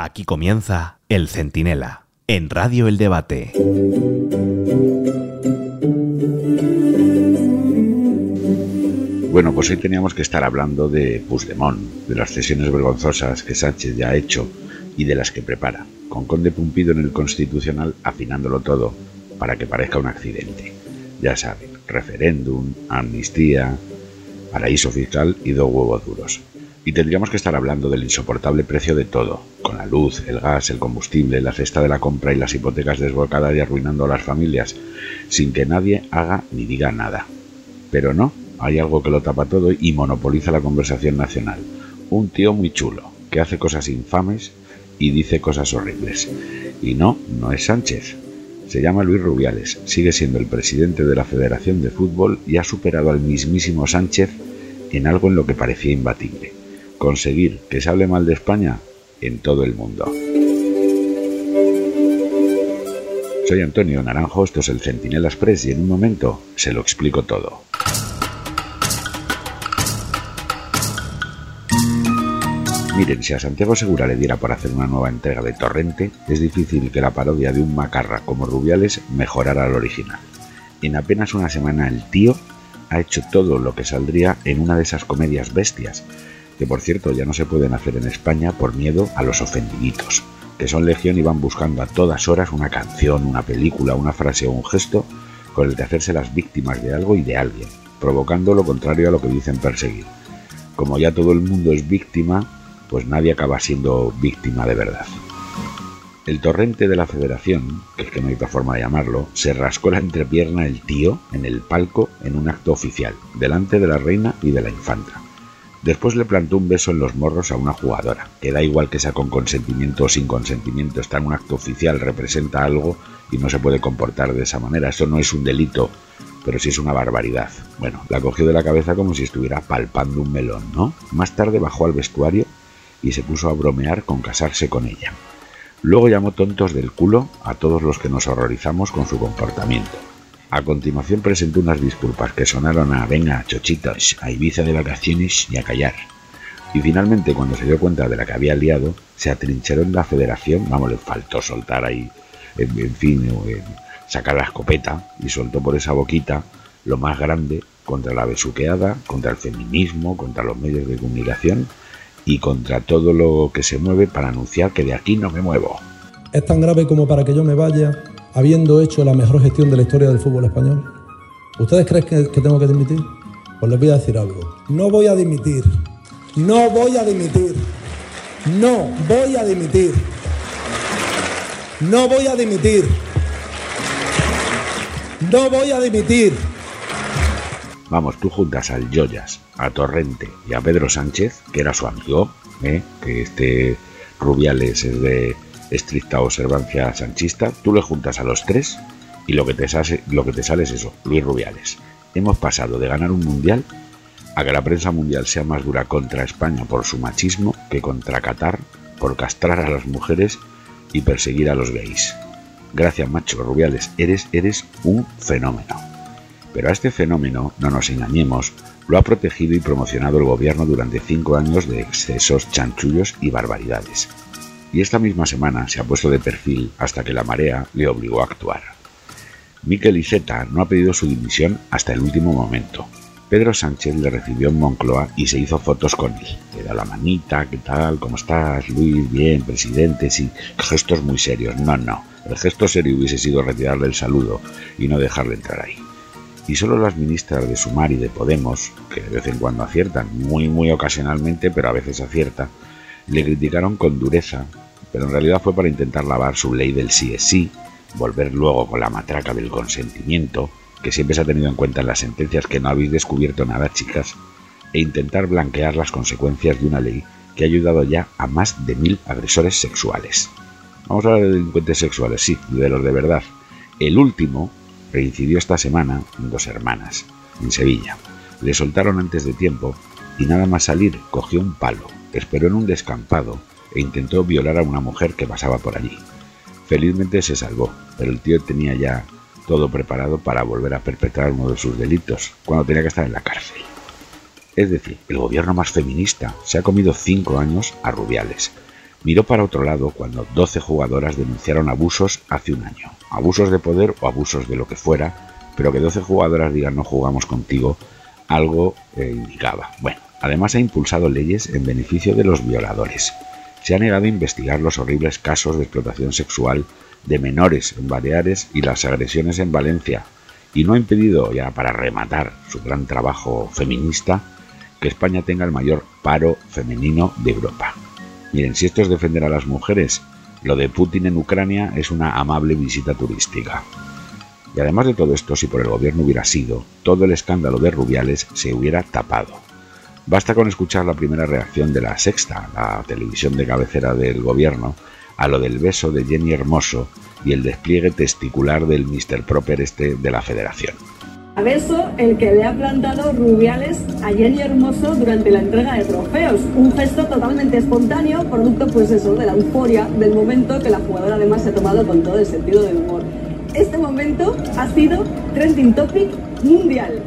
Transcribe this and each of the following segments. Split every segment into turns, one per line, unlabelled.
Aquí comienza El Centinela, en Radio El Debate.
Bueno, pues hoy teníamos que estar hablando de Puigdemont, de las cesiones vergonzosas que Sánchez ya ha hecho y de las que prepara, con Conde Pumpido en el Constitucional afinándolo todo para que parezca un accidente. Ya saben, referéndum, amnistía, paraíso fiscal y dos huevos duros. Y tendríamos que estar hablando del insoportable precio de todo, con la luz, el gas, el combustible, la cesta de la compra y las hipotecas desbocadas y arruinando a las familias, sin que nadie haga ni diga nada. Pero no, hay algo que lo tapa todo y monopoliza la conversación nacional. Un tío muy chulo, que hace cosas infames y dice cosas horribles. Y no, no es Sánchez. Se llama Luis Rubiales, sigue siendo el presidente de la Federación de Fútbol y ha superado al mismísimo Sánchez en algo en lo que parecía imbatible. Conseguir que se hable mal de España en todo el mundo. Soy Antonio Naranjo, esto es el Centinela Express y en un momento se lo explico todo. Miren, si a Santiago Segura le diera por hacer una nueva entrega de Torrente, es difícil que la parodia de un macarra como Rubiales mejorara al original. En apenas una semana el tío ha hecho todo lo que saldría en una de esas comedias bestias, que por cierto ya no se pueden hacer en España por miedo a los ofendiditos, que son legión y van buscando a todas horas una canción, una película, una frase o un gesto con el de hacerse las víctimas de algo y de alguien, provocando lo contrario a lo que dicen perseguir. Como ya todo el mundo es víctima, pues nadie acaba siendo víctima de verdad. El torrente de la federación, que es que no hay otra forma de llamarlo, se rascó la entrepierna el tío en el palco en un acto oficial, delante de la reina y de la infanta. Después le plantó un beso en los morros a una jugadora, que da igual que sea con consentimiento o sin consentimiento, está en un acto oficial, representa algo y no se puede comportar de esa manera. Eso no es un delito, pero sí es una barbaridad. Bueno, la cogió de la cabeza como si estuviera palpando un melón, ¿no? Más tarde bajó al vestuario y se puso a bromear con casarse con ella. Luego llamó tontos del culo a todos los que nos horrorizamos con su comportamiento. A continuación presentó unas disculpas que sonaron a venga, chochitas, a Ibiza de vacaciones y a callar. Y finalmente, cuando se dio cuenta de la que había liado, se atrincheró en la federación, vamos, le faltó soltar ahí, en, fin, sacar la escopeta y soltó por esa boquita lo más grande contra la besuqueada, contra el feminismo, contra los medios de comunicación y contra todo lo que se mueve para anunciar que de aquí no me muevo.
Es tan grave como para que yo me vaya habiendo hecho la mejor gestión de la historia del fútbol español. ¿Ustedes creen que, tengo que dimitir? Pues les voy a decir algo. No voy a dimitir. No voy a dimitir. No voy a dimitir. No voy a dimitir. No voy a dimitir.
Vamos, tú juntas al Joyas, a Torrente y a Pedro Sánchez, que era su amigo, ¿eh? que este Rubiales es de estricta observancia sanchista, tú le juntas a los tres y lo que te sale, lo que te sale es eso, Luis Rubiales. Hemos pasado de ganar un mundial a que la prensa mundial sea más dura contra España por su machismo que contra Qatar por castrar a las mujeres y perseguir a los gays. Gracias, macho Rubiales, eres, eres un fenómeno. Pero a este fenómeno, no nos engañemos, lo ha protegido y promocionado el gobierno durante cinco años de excesos, chanchullos y barbaridades. Y esta misma semana se ha puesto de perfil hasta que la marea le obligó a actuar. Miquel Iceta no ha pedido su dimisión hasta el último momento. Pedro Sánchez le recibió en Moncloa y se hizo fotos con él. Le da la manita, ¿qué tal? ¿Cómo estás? Luis, bien, presidente, sí. Gestos muy serios. No, no. El gesto serio hubiese sido retirarle el saludo y no dejarle entrar ahí y solo las ministras de Sumar y de Podemos, que de vez en cuando aciertan, muy muy ocasionalmente, pero a veces acierta, le criticaron con dureza, pero en realidad fue para intentar lavar su ley del sí es sí, volver luego con la matraca del consentimiento, que siempre se ha tenido en cuenta en las sentencias que no habéis descubierto nada, chicas, e intentar blanquear las consecuencias de una ley que ha ayudado ya a más de mil agresores sexuales. Vamos a hablar de delincuentes sexuales, sí, de los de verdad. El último reincidió esta semana en Dos Hermanas, en Sevilla. Le soltaron antes de tiempo y nada más salir cogió un palo, esperó en un descampado e intentó violar a una mujer que pasaba por allí. Felizmente se salvó, pero el tío tenía ya todo preparado para volver a perpetrar uno de sus delitos, cuando tenía que estar en la cárcel. Es decir, el gobierno más feminista se ha comido cinco años a Rubiales, miró para otro lado cuando 12 jugadoras denunciaron abusos hace un año. Abusos de poder o abusos de lo que fuera, pero que 12 jugadoras digan no jugamos contigo, algo eh, indicaba. Bueno, además ha impulsado leyes en beneficio de los violadores. Se ha negado a investigar los horribles casos de explotación sexual de menores en Baleares y las agresiones en Valencia, y no ha impedido, ya para rematar su gran trabajo feminista, que España tenga el mayor paro femenino de Europa. Miren, si esto es defender a las mujeres, lo de Putin en Ucrania es una amable visita turística. Y además de todo esto, si por el gobierno hubiera sido, todo el escándalo de Rubiales se hubiera tapado. Basta con escuchar la primera reacción de la Sexta, la televisión de cabecera del gobierno, a lo del beso de Jenny Hermoso y el despliegue testicular del Mr. Proper este de la Federación.
A beso el que le ha plantado Rubiales a Jenny Hermoso durante la entrega de trofeos. Un gesto totalmente espontáneo, producto pues eso, de la euforia del momento que la jugadora además se ha tomado con todo el sentido del humor. Este momento ha sido trending topic mundial.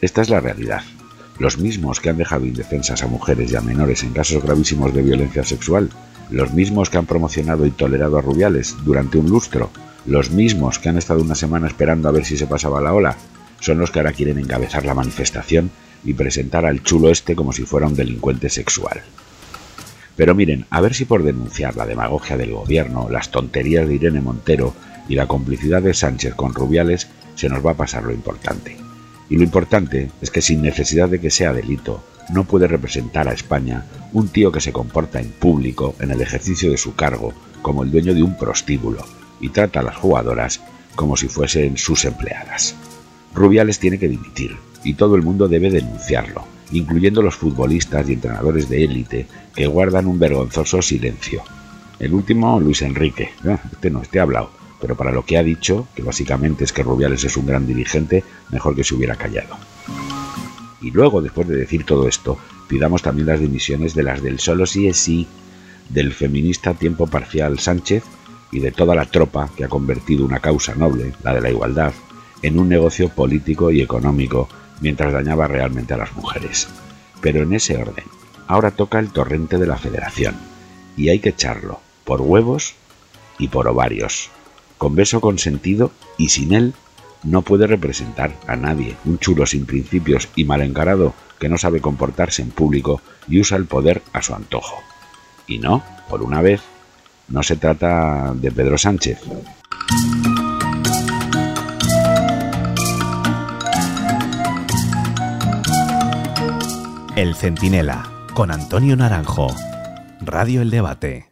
Esta es la realidad. Los mismos que han dejado indefensas a mujeres y a menores en casos gravísimos de violencia sexual, los mismos que han promocionado y tolerado a Rubiales durante un lustro, los mismos que han estado una semana esperando a ver si se pasaba la ola, son los que ahora quieren encabezar la manifestación y presentar al chulo este como si fuera un delincuente sexual. Pero miren, a ver si por denunciar la demagogia del gobierno, las tonterías de Irene Montero y la complicidad de Sánchez con Rubiales se nos va a pasar lo importante. Y lo importante es que sin necesidad de que sea delito, no puede representar a España un tío que se comporta en público en el ejercicio de su cargo como el dueño de un prostíbulo y trata a las jugadoras como si fuesen sus empleadas. Rubiales tiene que dimitir y todo el mundo debe denunciarlo, incluyendo los futbolistas y entrenadores de élite que guardan un vergonzoso silencio. El último, Luis Enrique. Ah, este no, este ha hablado, pero para lo que ha dicho, que básicamente es que Rubiales es un gran dirigente, mejor que se hubiera callado. Y luego, después de decir todo esto, pidamos también las dimisiones de las del solo sí es sí, del feminista tiempo parcial Sánchez y de toda la tropa que ha convertido una causa noble, la de la igualdad, en un negocio político y económico mientras dañaba realmente a las mujeres. Pero en ese orden, ahora toca el torrente de la federación y hay que echarlo por huevos y por ovarios, con beso consentido y sin él no puede representar a nadie, un chulo sin principios y mal encarado que no sabe comportarse en público y usa el poder a su antojo. Y no, por una vez, no se trata de Pedro Sánchez.
El Centinela, con Antonio Naranjo. Radio El Debate.